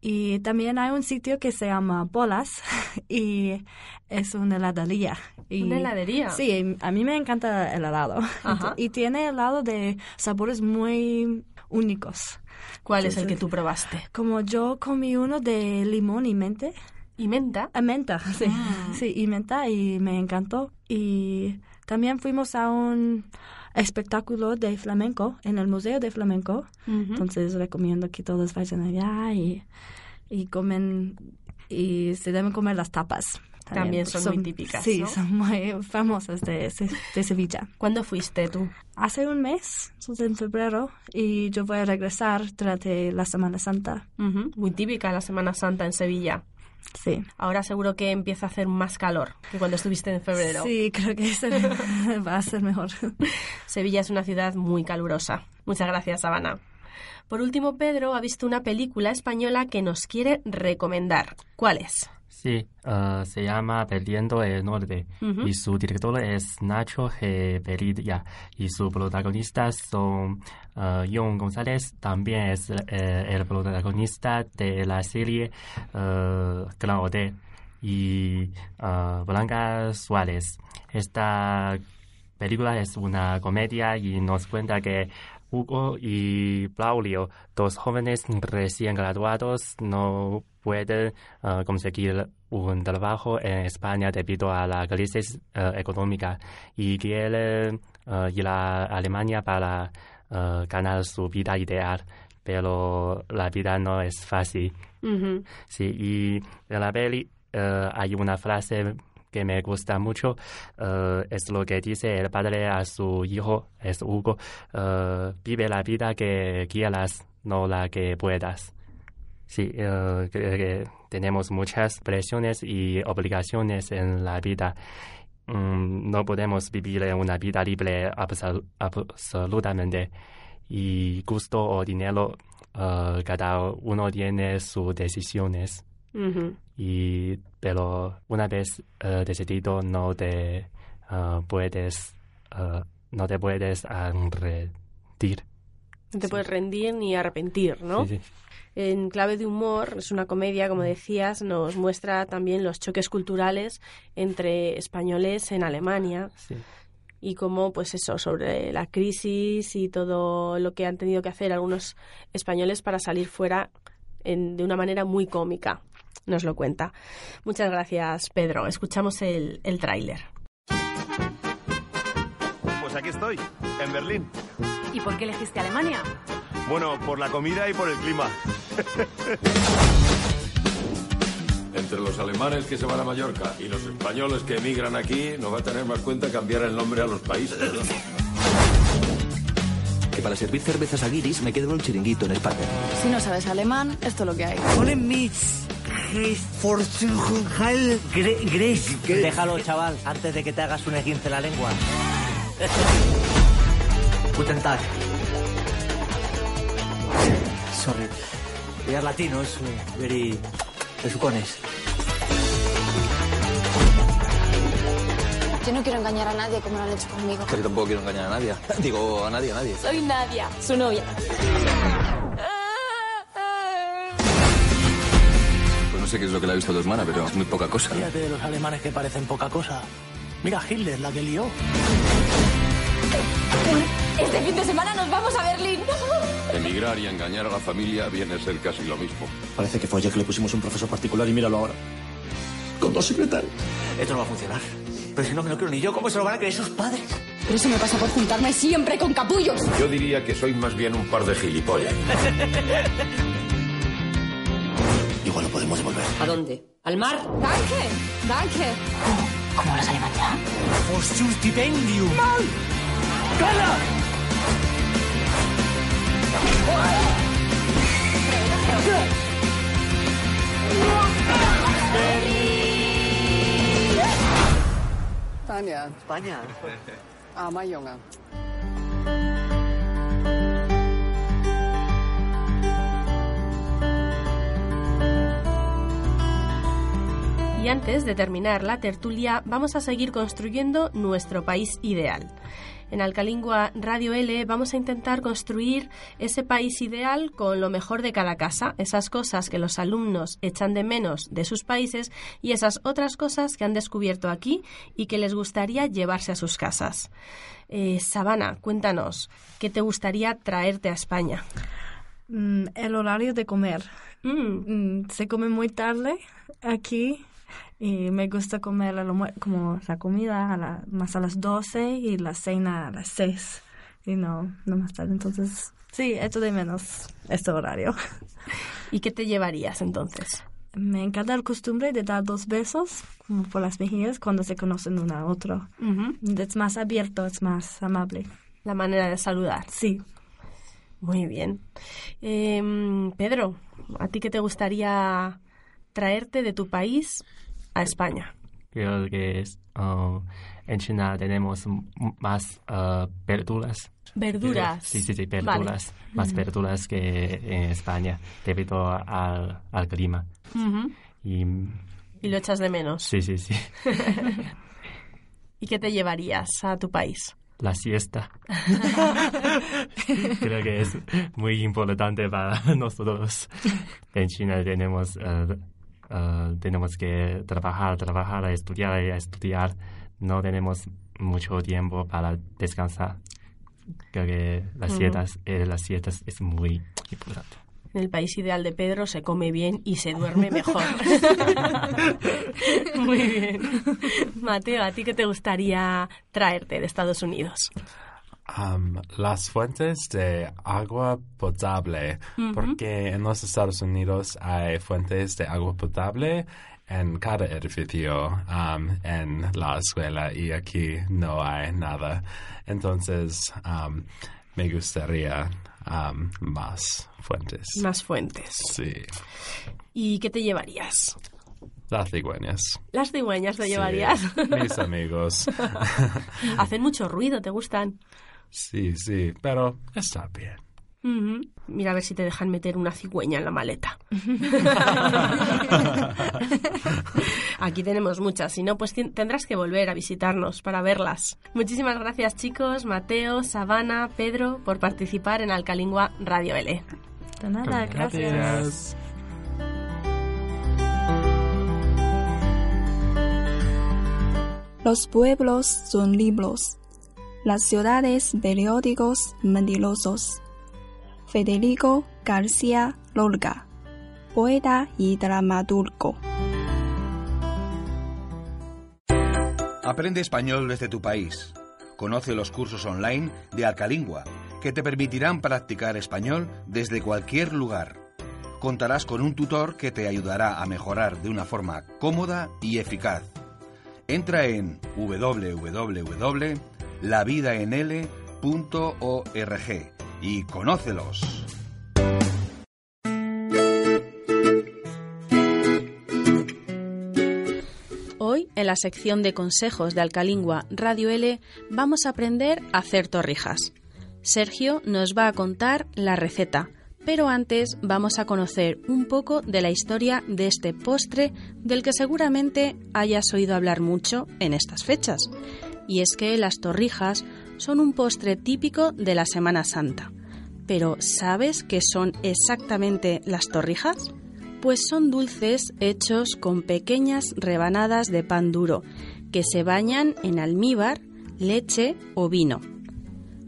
Y también hay un sitio que se llama Bolas y es una heladería. Y- ¿Una heladería? Sí, a mí me encanta el helado. Ajá. Y tiene helado de sabores muy únicos. ¿Cuál es el que tú probaste? Como yo comí uno de limón y mente. ¿Y menta? A menta, sí. Sí, y menta y me encantó. Y también fuimos a un espectáculo de flamenco en el Museo de Flamenco. Entonces recomiendo que todos vayan allá y, y comen y se deben comer las tapas. También son muy típicas, Sí, ¿no? son muy famosas de, de Sevilla. ¿Cuándo fuiste tú? Hace un mes, en febrero, y yo voy a regresar durante la Semana Santa. Ujú. Muy típica la Semana Santa en Sevilla. Sí. Ahora seguro que empieza a hacer más calor que cuando estuviste en febrero. Sí, creo que se va a ser mejor. Sevilla es una ciudad muy calurosa. Muchas gracias, Sabana. Por último, Pedro ha visto una película española que nos quiere recomendar. ¿Cuál es? Sí, ah, se llama Perdiendo el Norte y su director es Nacho G. Perilla y sus protagonistas son ah, John González, también es eh, el protagonista de la serie uh, Claude y ah, Blanca Suárez. Esta película es una comedia y nos cuenta que Hugo y Braulio, dos jóvenes recién graduados, no pueden ah, conseguir un trabajo en España debido a la crisis ah, económica y quieren ah, ir a Alemania para ganar su vida ideal, pero la vida no es fácil. Sí, y en la peli eh, hay una frase que me gusta mucho eh, es lo que dice el padre a su hijo, es Hugo, eh, vive la vida que quieras, no la que puedas. Sí, que tenemos muchas presiones y obligaciones en la vida. Mm, no podemos vivir una vida libre absol- absolutamente. Y gusto o dinero, cada uno tiene sus decisiones. Ujú. Y, pero una vez eh, decidido, no te eh, puedes, eh, no te puedes rendir. No te puedes rendir ni arrepentir, ¿no? Sí, sí. En clave de humor, es una comedia, como decías, nos muestra también los choques culturales entre españoles en Alemania Sí. y cómo, pues eso, sobre la crisis y todo lo que han tenido que hacer algunos españoles para salir fuera en- de una manera muy cómica. Nos lo cuenta. Muchas gracias, Pedro. Escuchamos el, el tráiler. Pues aquí estoy, en Berlín. ¿Y por qué elegiste Alemania? Bueno, por la comida y por el clima. Entre los alemanes que se van a Mallorca y los españoles que emigran aquí, no va a tener más cuenta cambiar el nombre a los países. ¿no? Que para servir cervezas a guiris me quedo en un chiringuito en España. Si no sabes alemán, esto es lo que hay. Déjalo, chaval, antes de que te hagas un esguince la lengua. Guten Tag. Sorry. We are latinos, very... Besucones. Yo no quiero engañar a nadie como lo han hecho conmigo. Que yo tampoco quiero engañar a nadie. Digo, a nadie, a nadie. Soy Nadia, su novia. Sé qué es lo que le ha visto a tu hermana, pero es muy poca cosa. Fíjate de los alemanes que parecen poca cosa. Mira Hitler, la que lió. Este fin de semana nos vamos a Berlín. Emigrar y engañar a la familia viene a ser casi lo mismo. Parece que fue ayer que le pusimos un profesor particular y míralo ahora. Con dos secretarios. Esto no va a funcionar. Pero si no me lo creo ni yo, ¿cómo se lo van a creer sus padres? Pero eso me pasa por juntarme siempre con capullos. Yo diría que sois más bien un par de gilipollas. Igual lo podemos devolver. ¿A dónde? ¿Al mar? Danke, danke. ¿Cómo hablas alemán ya? For su stipendium. Tanja, España. armer Junge. Y antes de terminar la tertulia, vamos a seguir construyendo nuestro país ideal. En Alcalingua Radio L vamos a intentar construir ese país ideal con lo mejor de cada casa, esas cosas que los alumnos echan de menos de sus países y esas otras cosas que han descubierto aquí y que les gustaría llevarse a sus casas. Eh, Sabana, cuéntanos, ¿qué te gustaría traerte a España? Mm, el horario de comer. Mm, se come muy tarde aquí y me gusta comer almuer- como la comida a la- más a las 12 y la cena a las 6 y no, no más tarde. Entonces, sí, echo de menos este horario. ¿Y qué te llevarías entonces? Me encanta la costumbre de dar dos besos como por las mejillas cuando se conocen uno a otro. Es más abierto, es más amable. La manera de saludar. Sí. Muy bien. Em, Pedro, ¿a ti qué te gustaría traerte de tu país a España? Creo que es, uh, en China tenemos más uh, verduras. Verduras. Sí, sí, sí, Vale. verduras. Más Ujú. verduras que en España debido al, al clima. Ujú. Y Y lo echas de menos. sí, sí, sí. ¿Y qué te llevarías a tu país? La siesta. Creo que es muy importante para nosotros. En China tenemos, eh, eh, tenemos que trabajar, trabajar, estudiar y estudiar. No tenemos mucho tiempo para descansar. Creo que las Ujú. siestas, eh, las siestas es muy importante. En el país ideal de Pedro se come bien y se duerme mejor. Muy bien. Mateo, ¿a ti qué te gustaría traerte de Estados Unidos? Um, las fuentes de agua potable, porque en los Estados Unidos hay fuentes de agua potable en cada edificio um, en la escuela y aquí no hay nada. Entonces, um, me gustaría más fuentes. Más fuentes. Sí, ¿Y qué te llevarías? las cigüeñas. Las cigüeñas te Sí, llevarías. mis amigos. Hacen mucho ruido, ¿te gustan? Sí, sí, pero está bien. Mira a ver si te dejan meter una cigüeña en la maleta. Aquí tenemos muchas, si no, pues tendrás que volver a visitarnos para verlas. Muchísimas gracias chicos, Mateo, Sabana, Pedro, por participar en Alcalingua Radio L. De nada, gracias. Los pueblos son libros, las ciudades periódicos mentirosos. Federico García Lorca, poeta y dramaturgo. Aprende español desde tu país. Conoce los cursos online de Alcalingua que te permitirán practicar español desde cualquier lugar. Contarás con un tutor que te ayudará a mejorar de una forma cómoda y eficaz. Entra en www.lavidaenl.org y conócelos. Hoy, en la sección de consejos de Alcalingua Radio L, vamos a aprender a hacer torrijas. Sergio nos va a contar la receta, pero antes vamos a conocer un poco de la historia de este postre del que seguramente hayas oído hablar mucho en estas fechas. Y es que las torrijas son un postre típico de la Semana Santa. Pero ¿sabes qué son exactamente las torrijas? Pues son dulces hechos con pequeñas rebanadas de pan duro que se bañan en almíbar, leche o vino.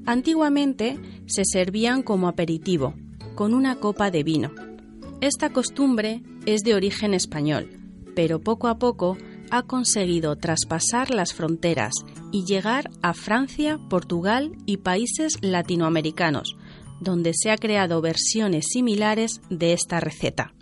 Antiguamente se servían como aperitivo, con una copa de vino. Esta costumbre es de origen español, pero poco a poco ha conseguido traspasar las fronteras y llegar a Francia, Portugal y países latinoamericanos, donde se ha creado versiones similares de esta receta.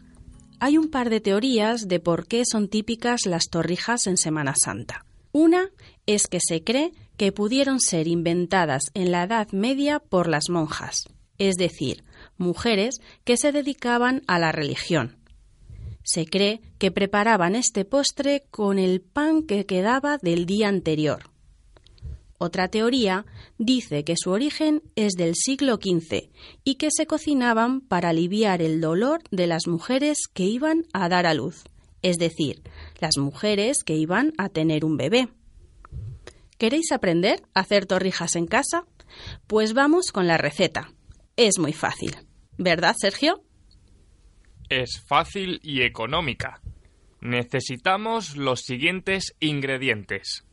Hay un par de teorías de por qué son típicas las torrijas en Semana Santa. Una es que se cree que pudieron ser inventadas en la Edad Media por las monjas, es decir, mujeres que se dedicaban a la religión. Se cree que preparaban este postre con el pan que quedaba del día anterior. Otra teoría dice que su origen es del siglo XV y que se cocinaban para aliviar el dolor de las mujeres que iban a dar a luz, es decir, las mujeres que iban a tener un bebé. ¿Queréis aprender a hacer torrijas en casa? Pues vamos con la receta. Es muy fácil. ¿Verdad, Sergio? Es fácil y económica. Necesitamos los siguientes ingredientes.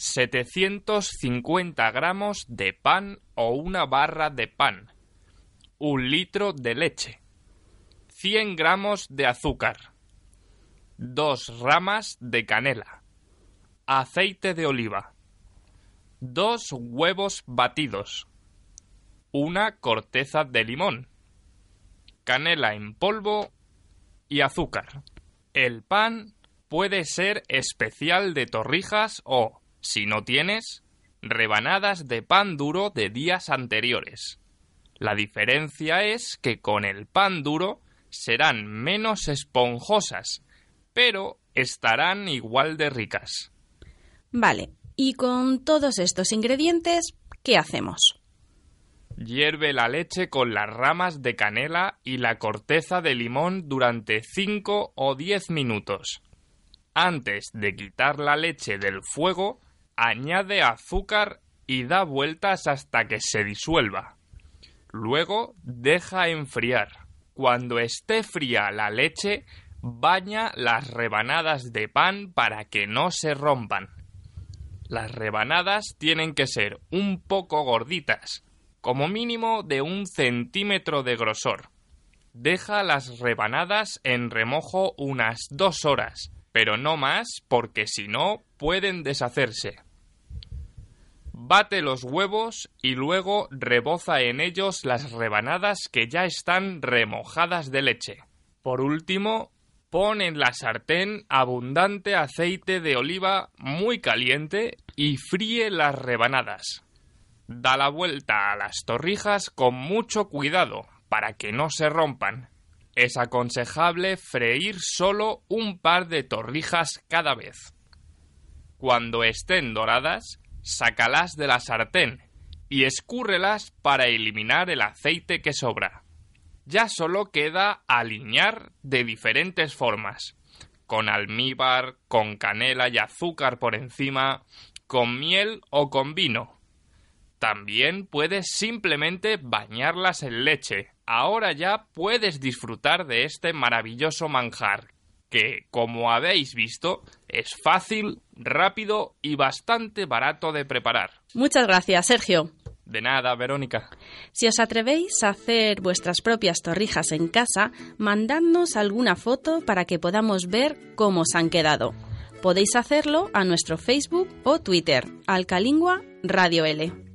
750 gramos de pan o una barra de pan. Un litro de leche. 100 gramos de azúcar. Dos ramas de canela. Aceite de oliva. Dos huevos batidos. Una corteza de limón. Canela en polvo y azúcar. El pan puede ser especial de torrijas o, si no tienes, rebanadas de pan duro de días anteriores. La diferencia es que con el pan duro serán menos esponjosas, pero estarán igual de ricas. Vale, y con todos estos ingredientes, ¿qué hacemos? Hierve la leche con las ramas de canela y la corteza de limón durante 5 o 10 minutos. Antes de quitar la leche del fuego, añade azúcar y da vueltas hasta que se disuelva. Luego deja enfriar. Cuando esté fría la leche, baña las rebanadas de pan para que no se rompan. Las rebanadas tienen que ser un poco gorditas, como mínimo de un centímetro de grosor. Deja las rebanadas en remojo unas dos horas, pero no más porque si no pueden deshacerse. Bate los huevos y luego reboza en ellos las rebanadas que ya están remojadas de leche. Por último, pon en la sartén abundante aceite de oliva muy caliente y fríe las rebanadas. Da la vuelta a las torrijas con mucho cuidado para que no se rompan. Es aconsejable freír solo un par de torrijas cada vez. Cuando estén doradas, sácalas de la sartén y escúrrelas para eliminar el aceite que sobra. Ya solo queda aliñar de diferentes formas, con almíbar, con canela y azúcar por encima, con miel o con vino. También puedes simplemente bañarlas en leche. Ahora ya puedes disfrutar de este maravilloso manjar, que, como habéis visto, es fácil, rápido y bastante barato de preparar. Muchas gracias, Sergio. De nada, Verónica. Si os atrevéis a hacer vuestras propias torrijas en casa, mandadnos alguna foto para que podamos ver cómo os han quedado. Podéis hacerlo a nuestro Facebook o Twitter, Alcalingua Radio L.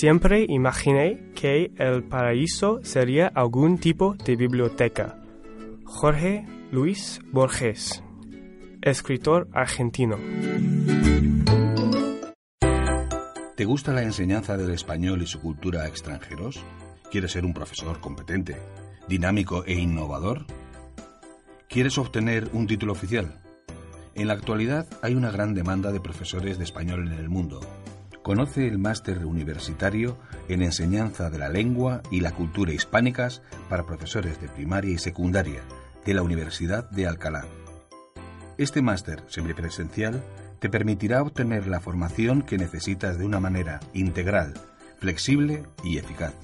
Siempre imaginé que el paraíso sería algún tipo de biblioteca. Jorge Luis Borges, escritor argentino. ¿Te gusta la enseñanza del español y su cultura a extranjeros? ¿Quieres ser un profesor competente, dinámico e innovador? ¿Quieres obtener un título oficial? En la actualidad hay una gran demanda de profesores de español en el mundo. Conoce el máster universitario en enseñanza de la lengua y la cultura hispánicas para profesores de primaria y secundaria de la Universidad de Alcalá. Este máster semipresencial te permitirá obtener la formación que necesitas de una manera integral, flexible y eficaz.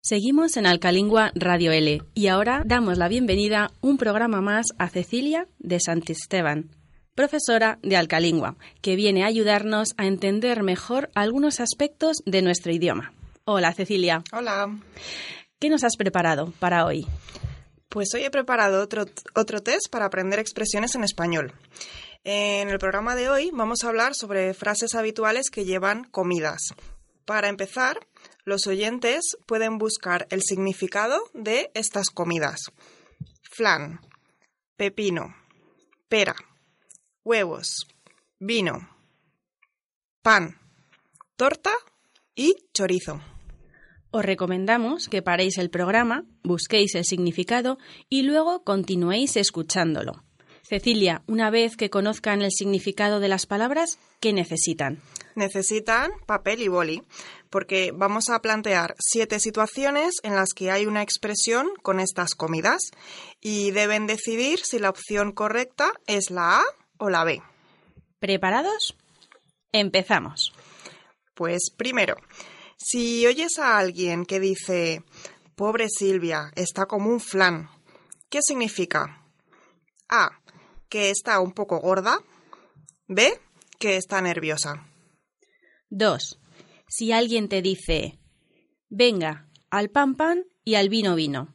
Seguimos en Alcalingua Radio L y ahora damos la bienvenida un programa más a Cecilia de Santisteban, profesora de Alcalingua, que viene a ayudarnos a entender mejor algunos aspectos de nuestro idioma. Hola Cecilia. Hola. ¿Qué nos has preparado para hoy? Pues hoy he preparado otro, otro test para aprender expresiones en español. En el programa de hoy vamos a hablar sobre frases habituales que llevan comidas. Para empezar, los oyentes pueden buscar el significado de estas comidas. Flan, pepino, pera, huevos, vino, pan, torta y chorizo. Os recomendamos que paréis el programa, busquéis el significado y luego continuéis escuchándolo. Cecilia, una vez que conozcan el significado de las palabras, ¿qué necesitan? Necesitan papel y boli, porque vamos a plantear siete situaciones en las que hay una expresión con estas comidas y deben decidir si la opción correcta es la A o la B. ¿Preparados? Empezamos. Pues primero, si oyes a alguien que dice, pobre Silvia, está como un flan, ¿qué significa? A, que está un poco gorda. B, que está nerviosa. 2. Si alguien te dice, venga, al pan pan y al vino vino,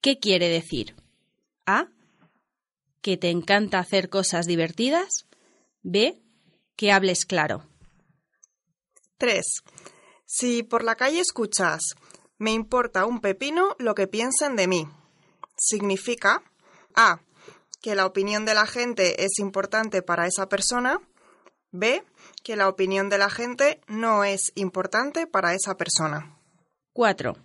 ¿qué quiere decir? A, que te encanta hacer cosas divertidas. B, que hables claro. 3. Si por la calle escuchas, me importa un pepino lo que piensen de mí, significa A, que la opinión de la gente es importante para esa persona, B, que la opinión de la gente no es importante para esa persona. 4.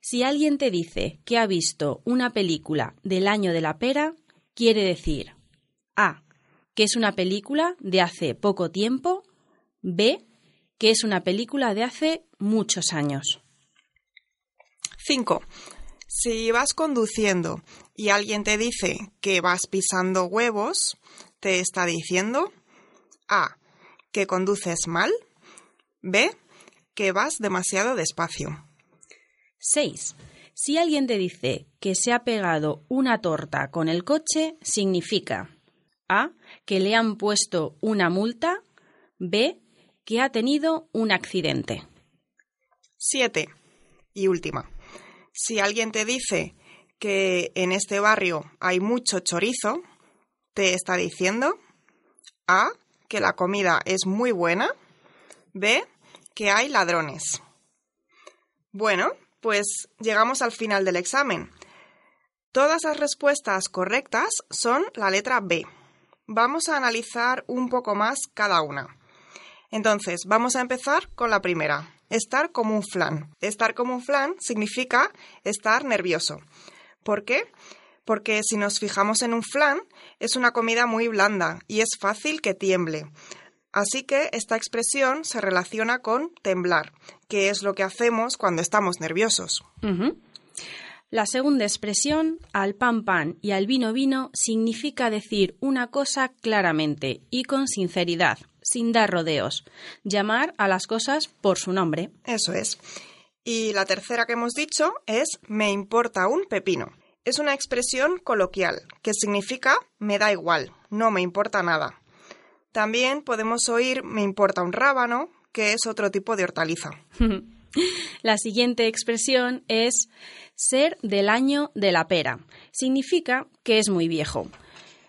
Si alguien te dice que ha visto una película del año de la pera, quiere decir A, que es una película de hace poco tiempo, B, que es una película de hace muchos años. 5. Si vas conduciendo y alguien te dice que vas pisando huevos, te está diciendo A, que conduces mal, B, que vas demasiado despacio. 6. Si alguien te dice que se ha pegado una torta con el coche, significa A, que le han puesto una multa, B, que ha tenido un accidente. 7. Y última. Si alguien te dice que en este barrio hay mucho chorizo, te está diciendo? A. Que la comida es muy buena. B. Que hay ladrones. Bueno, pues llegamos al final del examen. Todas las respuestas correctas son la letra B. Vamos a analizar un poco más cada una. Entonces, vamos a empezar con la primera. Estar como un flan. Estar como un flan significa estar nervioso. ¿Por qué? Porque si nos fijamos en un flan, es una comida muy blanda y es fácil que tiemble. Así que esta expresión se relaciona con temblar, que es lo que hacemos cuando estamos nerviosos. La segunda expresión, al pan pan y al vino vino, significa decir una cosa claramente y con sinceridad, sin dar rodeos. Llamar a las cosas por su nombre. Eso es. Y la tercera que hemos dicho es me importa un pepino. Es una expresión coloquial que significa me da igual, no me importa nada. También podemos oír me importa un rábano, que es otro tipo de hortaliza. La siguiente expresión es ser del año de la pera. Significa que es muy viejo.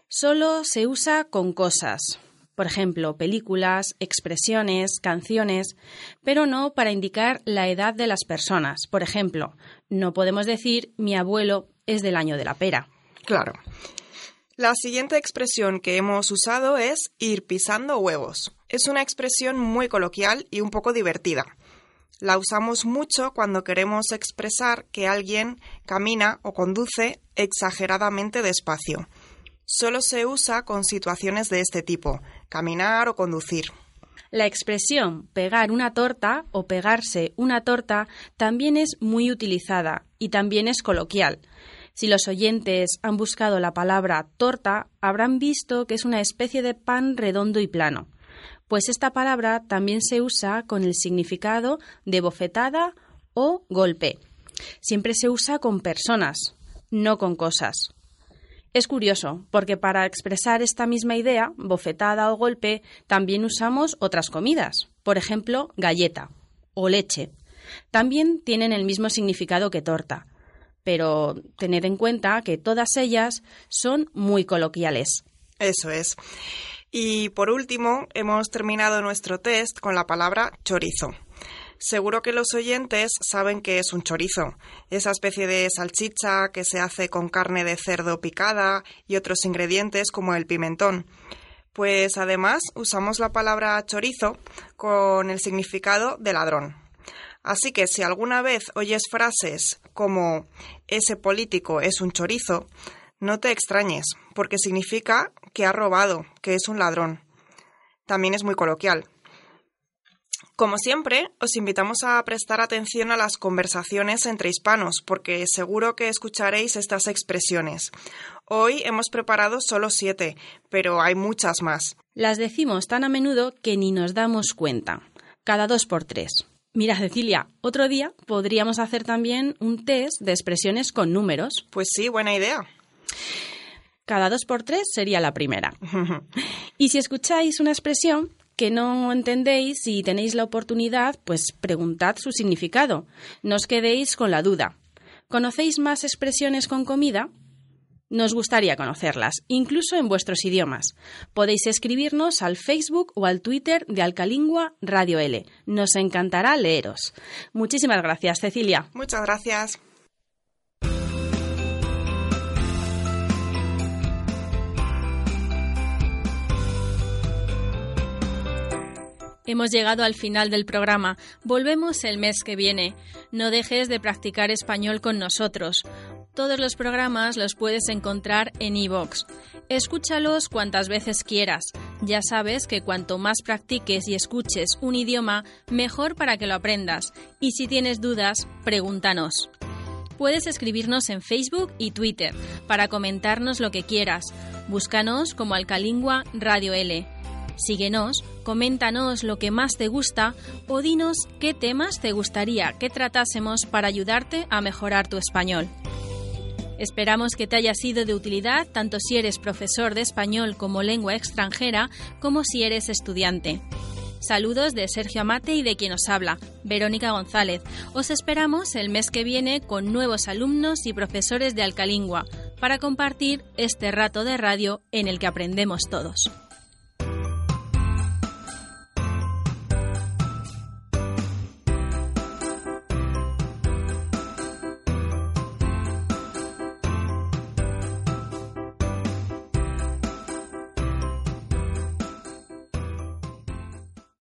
Solo se usa con cosas, por ejemplo, películas, expresiones, canciones, pero no para indicar la edad de las personas. Por ejemplo, no podemos decir mi abuelo es del año de la pera. Claro. La siguiente expresión que hemos usado es ir pisando huevos. Es una expresión muy coloquial y un poco divertida. La usamos mucho cuando queremos expresar que alguien camina o conduce exageradamente despacio. Solo se usa con situaciones de este tipo, caminar o conducir. La expresión pegar una torta o pegarse una torta también es muy utilizada y también es coloquial. Si los oyentes han buscado la palabra torta, habrán visto que es una especie de pan redondo y plano. Pues esta palabra también se usa con el significado de bofetada o golpe. Siempre se usa con personas, no con cosas. Es curioso, porque para expresar esta misma idea, bofetada o golpe, también usamos otras comidas, por ejemplo, galleta o leche. También tienen el mismo significado que torta, pero tened en cuenta que todas ellas son muy coloquiales. Eso es. Y por último, hemos terminado nuestro test con la palabra chorizo. Seguro que los oyentes saben qué es un chorizo, esa especie de salchicha que se hace con carne de cerdo picada y otros ingredientes como el pimentón. Pues además usamos la palabra chorizo con el significado de ladrón. Así que si alguna vez oyes frases como ese político es un chorizo, no te extrañes, porque significa que ha robado, que es un ladrón. También es muy coloquial. Como siempre, os invitamos a prestar atención a las conversaciones entre hispanos, porque seguro que escucharéis estas expresiones. Hoy hemos preparado solo siete, pero hay muchas más. Las decimos tan a menudo que ni nos damos cuenta. Cada dos por tres. Mira, Cecilia, otro día podríamos hacer también un test de expresiones con números. Pues sí, buena idea. Cada dos por tres sería la primera. y si escucháis una expresión que no entendéis y tenéis la oportunidad, pues preguntad su significado. No os quedéis con la duda. ¿Conocéis más expresiones con comida? Nos gustaría conocerlas, incluso en vuestros idiomas. Podéis escribirnos al Facebook o al Twitter de Alcalingua Radio L. Nos encantará leeros. Muchísimas gracias, Cecilia. Muchas gracias. Hemos llegado al final del programa. Volvemos el mes que viene. No dejes de practicar español con nosotros. Todos los programas los puedes encontrar en iVoox. Escúchalos cuantas veces quieras. Ya sabes que cuanto más practiques y escuches un idioma, mejor para que lo aprendas. Y si tienes dudas, pregúntanos. Puedes escribirnos en Facebook y Twitter para comentarnos lo que quieras. Búscanos como Alcalingua Radio L. Síguenos, coméntanos lo que más te gusta o dinos qué temas te gustaría que tratásemos para ayudarte a mejorar tu español. Esperamos que te haya sido de utilidad tanto si eres profesor de español como lengua extranjera como si eres estudiante. Saludos de Sergio Amate y de quien os habla, Verónica González. Os esperamos el mes que viene con nuevos alumnos y profesores de Alcalingua. para compartir este rato de radio en el que aprendemos todos.